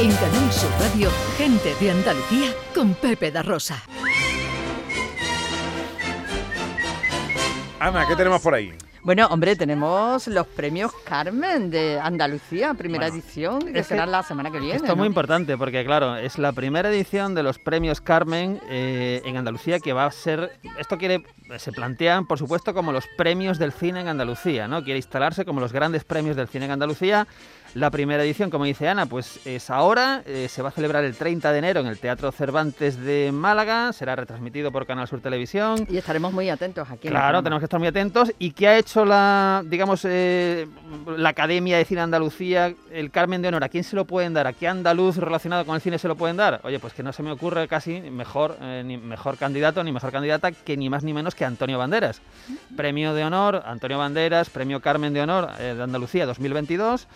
En Canal Sur Radio, gente de Andalucía con Pepe da Rosa. Ana, ¿qué tenemos por ahí? Bueno, hombre, tenemos los premios Carmen de Andalucía, primera edición, que será la semana que viene. Esto es muy importante porque, claro, es la primera edición de los premios Carmen eh, en Andalucía que va a ser. Esto quiere. Se plantean, por supuesto, como los premios del cine en Andalucía, ¿no? Quiere instalarse como los grandes premios del cine en Andalucía. La primera edición, como dice Ana, pues es ahora, eh, se va a celebrar el 30 de enero en el Teatro Cervantes de Málaga, será retransmitido por Canal Sur Televisión. Y estaremos muy atentos aquí. Claro, tenemos que estar muy atentos. ¿Y qué ha hecho la, digamos, eh, la Academia de Cine Andalucía, el Carmen de Honor? ¿A quién se lo pueden dar? ¿A qué andaluz relacionado con el cine se lo pueden dar? Oye, pues que no se me ocurre casi mejor, eh, ni mejor candidato ni mejor candidata que ni más ni menos que Antonio Banderas. Premio de Honor, Antonio Banderas, Premio Carmen de Honor de Andalucía 2022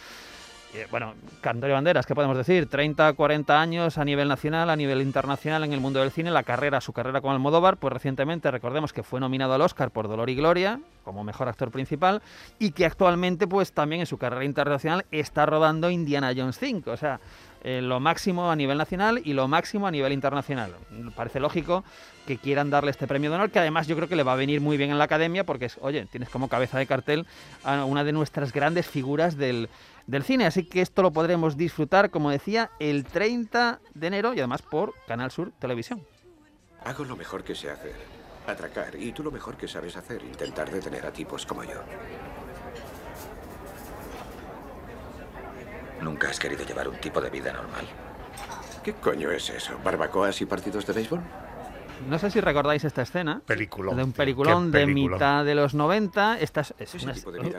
bueno, Antonio Banderas, ¿qué podemos decir? 30, 40 años a nivel nacional, a nivel internacional en el mundo del cine, la carrera, su carrera con Almodóvar, pues recientemente recordemos que fue nominado al Oscar por Dolor y Gloria como mejor actor principal y que actualmente pues también en su carrera internacional está rodando Indiana Jones 5, o sea, eh, lo máximo a nivel nacional y lo máximo a nivel internacional. Parece lógico que quieran darle este premio de honor, que además yo creo que le va a venir muy bien en la academia porque es, oye, tienes como cabeza de cartel a una de nuestras grandes figuras del, del cine. Así que esto lo podremos disfrutar, como decía, el 30 de enero y además por Canal Sur Televisión. Hago lo mejor que sé hacer, atracar, y tú lo mejor que sabes hacer, intentar detener a tipos como yo. ¿Nunca has querido llevar un tipo de vida normal? ¿Qué coño es eso? ¿Barbacoas y partidos de béisbol? No sé si recordáis esta escena. Peliculón. De un peliculón de mitad de los 90. Esta es,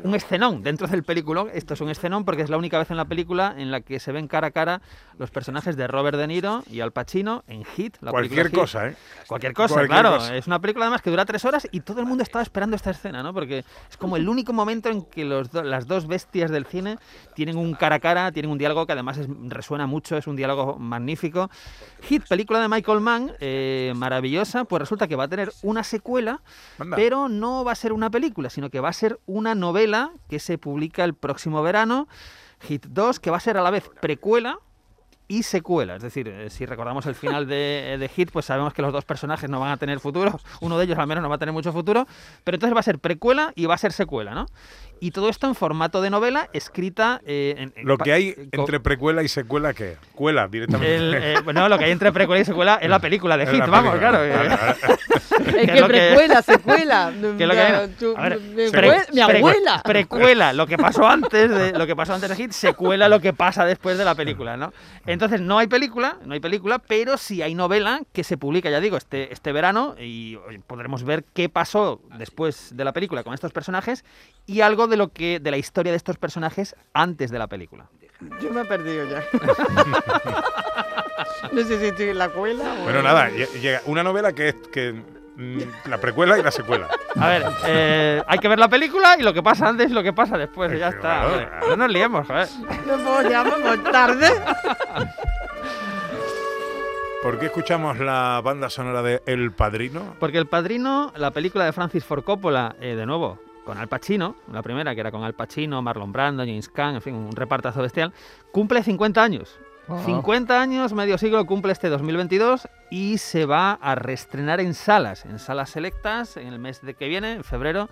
un escenón dentro del peliculón. Esto es un escenón porque es la única vez en la película en la que se ven cara a cara los personajes de Robert De Niro y Al Pacino en Hit. La Cualquier cosa, ¿eh? Cualquier cosa, claro. Es una película además que dura tres horas y todo el mundo estaba esperando esta escena, ¿no? Porque es como el único momento en que los las dos bestias del cine tienen un cara a cara, tienen un diálogo que además resuena mucho, es un diálogo magnífico. Hit, película de Michael Mann, eh, maravillosa pues resulta que va a tener una secuela, pero no va a ser una película, sino que va a ser una novela que se publica el próximo verano, Hit 2, que va a ser a la vez precuela y secuela. Es decir, eh, si recordamos el final de, de, Hit, pues sabemos que los dos personajes no van a tener futuro. Uno de ellos al menos no va a tener mucho futuro. Pero entonces va a ser precuela y va a ser secuela, ¿no? Y todo esto en formato de novela escrita. Eh, Lo que hay entre precuela y secuela, ¿qué? Cuela directamente. Eh, bueno, lo que hay entre precuela y secuela es la película de Hit, vamos, claro. es que precuela, secuela. mi abuela. Precuela, lo que pasó antes de lo que pasó antes de Hit, secuela lo que pasa después de la película, ¿no? Entonces no hay película, no hay película, pero sí hay novela que se publica, ya digo, este, este verano y podremos ver qué pasó después de la película con estos personajes y algo de lo que de la historia de estos personajes antes de la película. Yo me he perdido ya. no sé si estoy en la cuela. Bueno, nada, llega una novela que es que la precuela y la secuela. A ver, eh, hay que ver la película y lo que pasa antes y lo que pasa después. ya está. No nos liemos, joder. No podíamos tarde. ¿Por qué escuchamos la banda sonora de El Padrino? Porque El Padrino, la película de Francis Ford Coppola, eh, de nuevo, con Al Pacino, la primera que era con Al Pacino, Marlon Brando, James Caan, en fin, un repartazo bestial, cumple 50 años. 50 años, medio siglo, cumple este 2022 y se va a reestrenar en salas, en salas selectas, en el mes de que viene, en febrero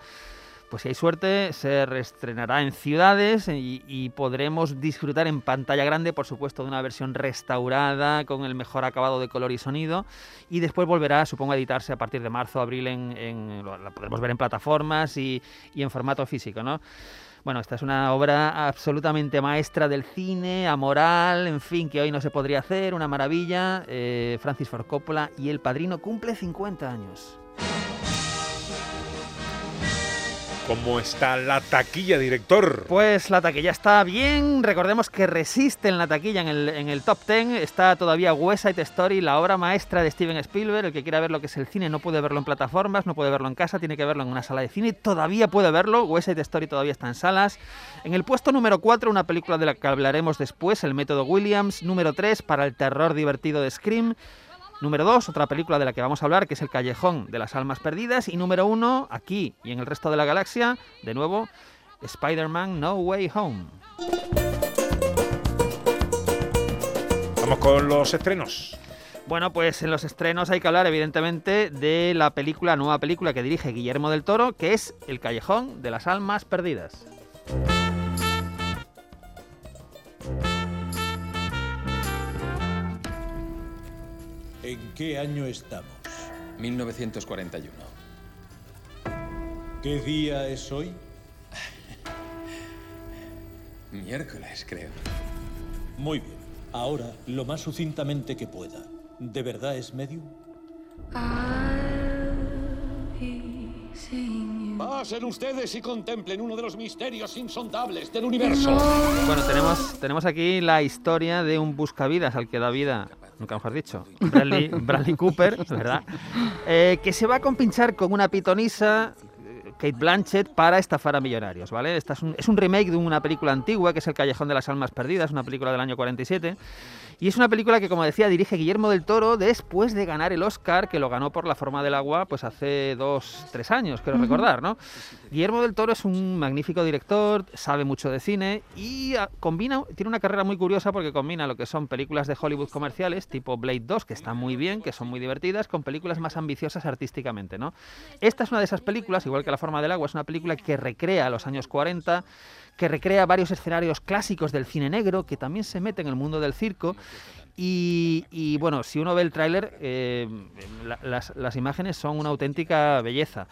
pues si hay suerte, se reestrenará en ciudades y, podremos disfrutar en pantalla grande, por supuesto, de una versión restaurada con el mejor acabado de color y sonido. Y después volverá, supongo, a editarse a partir de marzo, abril, en, la podremos ver en plataformas y, en formato físico, ¿no? Bueno, esta es una obra absolutamente maestra del cine, amoral, en fin, que hoy no se podría hacer, una maravilla. Eh, Francis Ford Coppola y El Padrino cumple 50 años. ¿Cómo está la taquilla, director? Pues la taquilla está bien. Recordemos que resiste en la taquilla en el, top 10. Está todavía West Side Story, la obra maestra de Steven Spielberg. El que quiera ver lo que es el cine no puede verlo en plataformas, no puede verlo en casa, tiene que verlo en una sala de cine. Todavía puede verlo. West Side Story todavía está en salas. En el puesto número 4, una película de la que hablaremos después, El método Williams. Número 3, para el terror divertido de Scream. Número 2, otra película de la que vamos a hablar, que es El Callejón de las Almas Perdidas. Y número 1, aquí y en el resto de la galaxia, de nuevo, Spider-Man No Way Home. Vamos con los estrenos. Bueno, pues en los estrenos hay que hablar evidentemente de la película, nueva película que dirige Guillermo del Toro, que es El Callejón de las Almas Perdidas. ¿En qué año estamos? 1941. ¿Qué día es hoy? Miércoles, creo. Muy bien. Ahora, lo más sucintamente que pueda. ¿De verdad es medium? Pasen ustedes y contemplen uno de los misterios insondables del universo. Bueno, tenemos, tenemos aquí la historia de un buscavidas al que da vida, nunca mejor dicho, Bradley, Cooper, ¿verdad? Eh, que se va a compinchar con una pitonisa Kate Blanchett para estafar a millonarios, ¿vale? Esta es, un, es un remake de una película antigua que es El Callejón de las Almas Perdidas, una película del año 47. Y es una película que, como decía, dirige Guillermo del Toro después de ganar el Oscar, que lo ganó por La Forma del Agua, pues hace dos, tres años, quiero recordar, ¿no? Guillermo del Toro es un magnífico director, sabe mucho de cine y ah, combina, tiene una carrera muy curiosa porque combina lo que son películas de Hollywood comerciales, tipo Blade 2, que están muy bien, que son muy divertidas, con películas más ambiciosas artísticamente, ¿no? Esta es una de esas películas, igual que La Del Agua, es una película que recrea los años 40, que recrea varios escenarios clásicos del cine negro, que también se mete en el mundo del circo. Y, bueno, si uno ve el tráiler, eh, la- las, las imágenes son una auténtica belleza.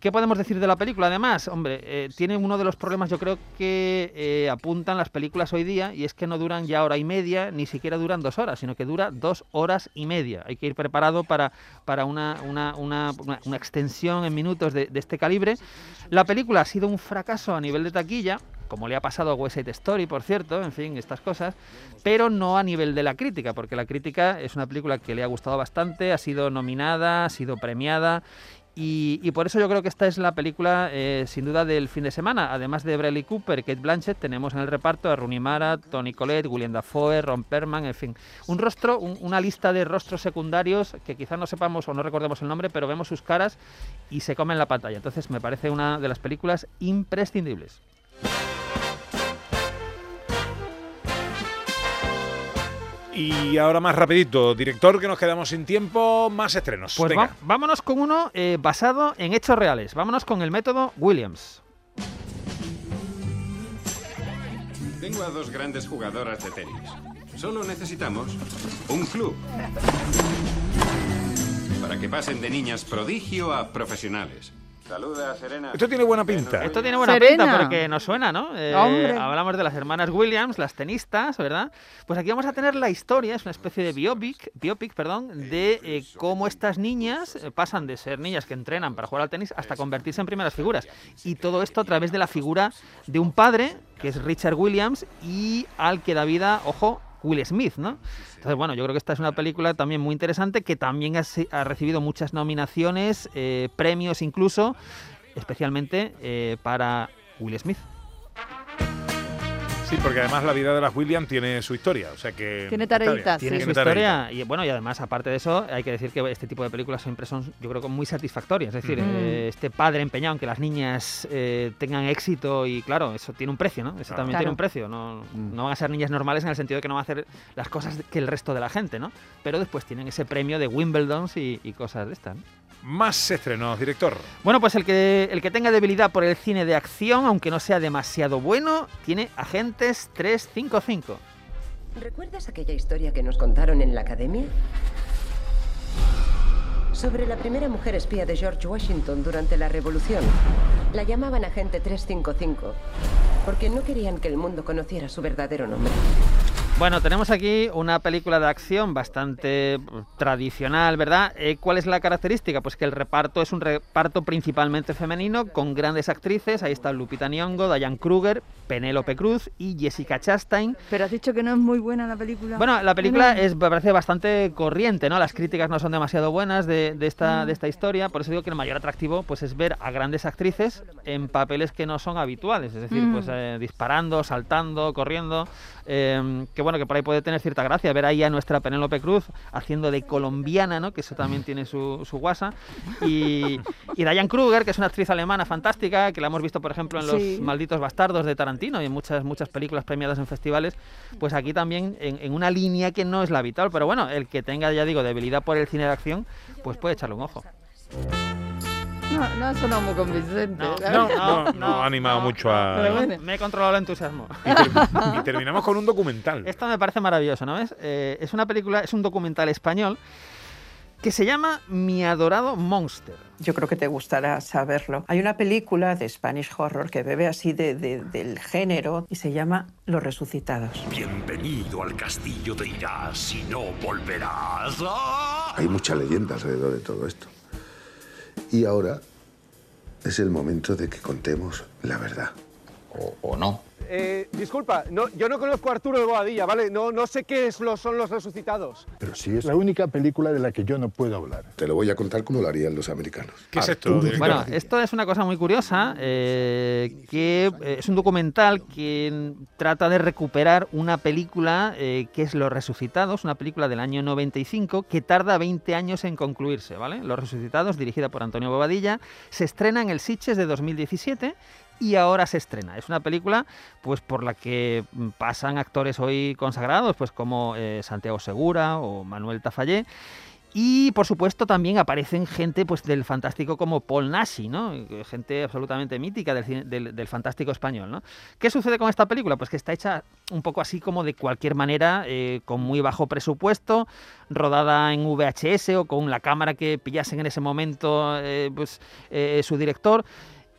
¿Qué podemos decir de la película? Además, hombre, eh, tiene uno de los problemas yo creo que eh, apuntan las películas hoy día y es que no duran ya hora y media, ni siquiera duran dos horas, sino que dura dos horas y media. Hay que ir preparado para, para una, una, una- una- extensión en minutos de, de este calibre. La película ha sido un fracaso a nivel de taquilla, como le ha pasado a West Side Story, por cierto, en fin, estas cosas, pero no a nivel de la crítica, porque la crítica es una película que le ha gustado bastante, ha sido nominada, ha sido premiada. Y, por eso yo creo que esta es la película eh, sin duda del fin de semana. Además de Bradley Cooper Kate Blanchett, tenemos en el reparto a Rooney Mara, Tony Collette, William Dafoe, Ron Perlman, en fin. Un rostro, un- una lista de rostros secundarios que quizás no sepamos o no recordemos el nombre, pero vemos sus caras y se comen la pantalla. Entonces me parece una de las películas imprescindibles. Y ahora más rapidito, director, que nos quedamos sin tiempo, más estrenos. Pues Venga. va- vámonos con uno eh, basado en hechos reales. Vámonos con el método Williams. Tengo a dos grandes jugadoras de tenis. Solo necesitamos un club. Para que pasen de niñas prodigio a profesionales. Saluda, Serena. Esto tiene buena pinta. Esto tiene buena Serena. pinta porque nos suena, ¿no? Eh, hablamos de las hermanas Williams, las tenistas, ¿verdad? Pues aquí vamos a tener la historia, es una especie de biopic, biopic perdón, de eh, cómo estas niñas eh, pasan de ser niñas que entrenan para jugar al tenis hasta convertirse en primeras figuras. Y todo esto a través de la figura de un padre, que es Richard Williams, y al que da vida, ojo, Will Smith, ¿no? Entonces, bueno, yo creo que esta es una película también muy interesante que también ha, recibido muchas nominaciones, eh, premios incluso, especialmente eh, para Will Smith. Sí, porque además la vida de las Williams tiene su historia, o sea que... Tiene tareitas, Tiene sí. su tareita. historia y bueno, y además, aparte de eso, hay que decir que este tipo de películas siempre son, yo creo que muy satisfactorias. Es decir, eh, este padre empeñado en que las niñas eh, tengan éxito y claro, eso tiene un precio, ¿no? Eso Claro. también Claro. tiene un precio. No, no van a ser niñas normales en el sentido de que no van a hacer las cosas que el resto de la gente, ¿no? Pero después tienen ese premio de Wimbledon y, y cosas de estas. ¿no? Más estrenos, director. Bueno, pues el que, el que tenga debilidad por el cine de acción, aunque no sea demasiado bueno, tiene Agentes 355. ¿Recuerdas aquella historia que nos contaron en la academia? Sobre la primera mujer espía de George Washington durante la Revolución. La llamaban Agente 355 porque no querían que el mundo conociera su verdadero nombre. Bueno, tenemos aquí una película de acción bastante eh, tradicional, ¿verdad? Eh, ¿Cuál es la característica? Pues que el reparto es un reparto principalmente femenino, con grandes actrices. Ahí está Lupita Nyong'o, Diane Kruger, Penélope Cruz y Jessica Chastain. Pero has dicho que no es muy buena la película. Bueno, la película es, me parece bastante corriente, ¿no? Las críticas no son demasiado buenas de, de esta, de esta historia, por eso digo que el mayor atractivo pues, es ver a grandes actrices en papeles que no son habituales, es decir, Mm. pues eh, disparando, saltando, corriendo, eh, que bueno, bueno, que por ahí puede tener cierta gracia ver ahí a nuestra Penélope Cruz haciendo de colombiana, ¿no? Que eso también tiene su, su guasa. Y, y Diane Kruger, que es una actriz alemana fantástica, que la hemos visto, por ejemplo, en Los Sí. Malditos Bastardos de Tarantino y en muchas, muchas películas premiadas en festivales, pues aquí también en, en una línea que no es la habitual. Pero bueno, el que tenga, ya digo, debilidad por el cine de acción, pues puede echarle un ojo. No, no ha sonado muy convincente. No, No, verdad. no, no ha animado mucho a... Pero bueno. Me he controlado el entusiasmo. Y, ter- y terminamos con un documental. Esto me parece maravilloso, ¿no ves? Eh, es una película, es un documental español que se llama Mi adorado Monster. Yo creo que te gustará saberlo. Hay una película de Spanish Horror que bebe así de- de- del género y se llama Los Resucitados. Bienvenido al castillo de Irás y no volverás. Hay mucha leyenda alrededor de todo esto. Y ahora es el momento de que contemos la verdad. O, no. Eh, disculpa, no, yo no conozco a Arturo de Boadilla, ¿vale? No, no sé qué es lo- son los resucitados. Pero sí es la única película de la que yo no puedo hablar. Te lo voy a contar como lo harían los americanos. ¿Qué es esto? Bueno, esto es una cosa muy curiosa, eh, que eh, es un documental que trata de recuperar una película eh, que es Los Resucitados, una película del año 95 que tarda 20 años en concluirse, ¿vale? Los Resucitados, dirigida por Antonio Bobadilla, se estrena en el Sitges de 2017 y ahora se estrena. Es una película pues por la que mm, pasan actores hoy consagrados, pues como eh, Santiago Segura o Manuel Tafallé. Y por supuesto también aparecen gente pues del fantástico como Paul Nashi, ¿no? Gente absolutamente mítica del, del- fantástico español, ¿no? ¿Qué sucede con esta película? Pues que está hecha un poco así como de cualquier manera, eh, con muy bajo presupuesto, rodada en VHS o con la cámara que pillasen en ese momento eh, pues, su director.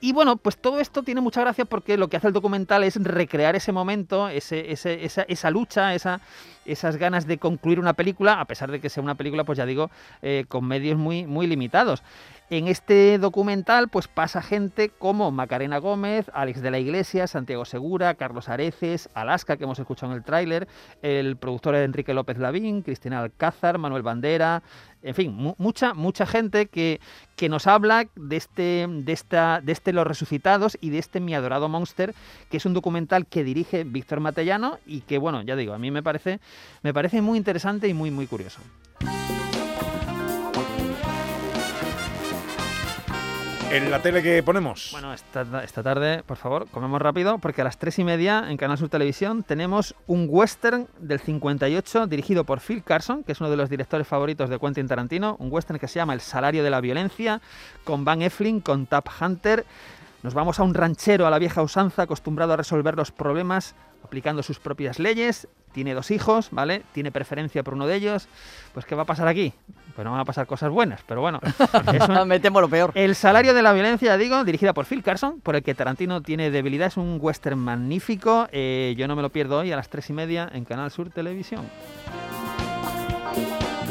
Y bueno, pues todo esto tiene mucha gracia porque lo que hace el documental es recrear ese momento, ese, ese- esa, esa lucha, esa, esas ganas de concluir una película, a pesar de que sea una película, pues ya digo, eh, con medios muy, muy limitados. En este documental, pues pasa gente como Macarena Gómez, Alex de la Iglesia, Santiago Segura, Carlos Areces, Alaska, que hemos escuchado en el tráiler, el productor Enrique López Lavín, Cristina Alcázar, Manuel Bandera, en fin, mu- mucha, mucha gente que, que nos habla de este, de esta, de este Los Resucitados y de este Mi Adorado Monster, que es un documental que dirige Víctor Matellano y que, bueno, ya digo, a mí me parece, me parece muy interesante y muy, muy curioso. En la tele que ponemos. Bueno, esta, esta tarde, por favor, comemos rápido, porque a las tres y media en Canal Sur Televisión tenemos un western del 58 dirigido por Phil Carson, que es uno de los directores favoritos de Quentin Tarantino, un western que se llama El salario de la violencia, con Van Eflin, con Tap Hunter. Nos vamos a un ranchero a la vieja usanza, acostumbrado a resolver los problemas aplicando sus propias leyes. Tiene dos hijos, ¿vale? Tiene preferencia por uno de ellos. Pues, ¿qué va a pasar aquí? Pues no van a pasar cosas buenas, pero bueno. un- Me temo lo peor. el salario de la violencia, digo, dirigida por Phil Carson, por el que Tarantino tiene debilidad, es un western magnífico. Eh, yo no me lo pierdo hoy a las tres y media en Canal Sur Televisión.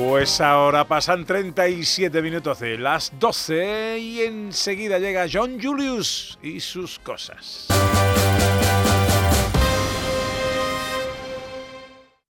Pues ahora pasan 37 minutos de las 12 y enseguida llega John Julius y sus cosas.